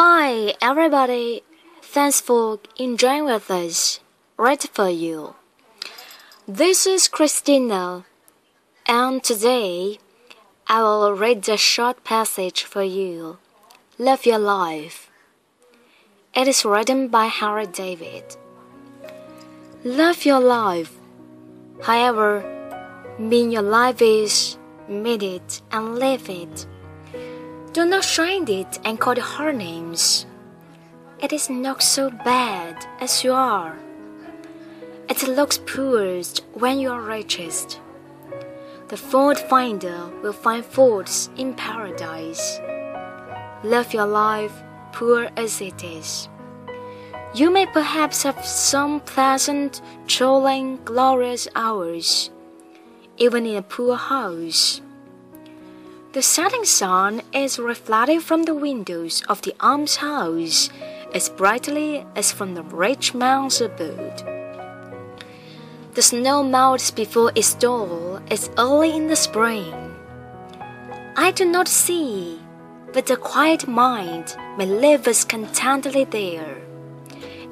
Hi, everybody. Thanks for enjoying with us. Right for you. This is Christina, and today I will read a short passage for you. Love your life. It is written by Henry David. Love your life. However, mean your life is, meet it and live it. Do not shine it and call it hard names. It is not so bad as you are. It looks poorest when you are richest. The fault finder will find faults in paradise. Love your life, poor as it is. You may perhaps have some pleasant, trolling, glorious hours, even in a poor house. The setting sun is reflected from the windows of the almshouse as brightly as from the rich man's abode. The snow melts before its door as early in the spring. I do not see, but a quiet mind may live as contentedly there,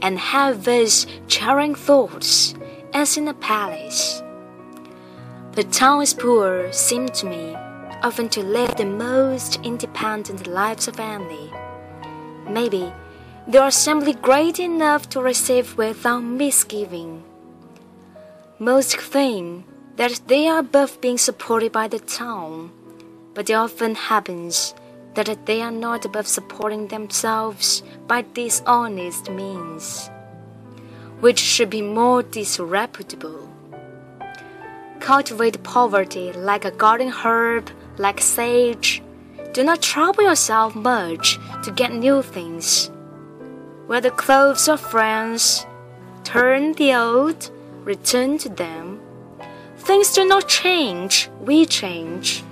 and have as cheering thoughts as in a palace. The town is poor, seemed to me often to live the most independent lives of any. Maybe they are simply great enough to receive without misgiving. Most think that they are above being supported by the town, but it often happens that they are not above supporting themselves by dishonest means, which should be more disreputable. Cultivate poverty like a garden herb like sage. Do not trouble yourself much to get new things. Wear the clothes of friends, turn the old, return to them. Things do not change, we change.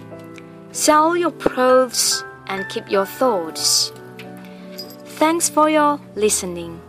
Sell your clothes and keep your thoughts. Thanks for your listening.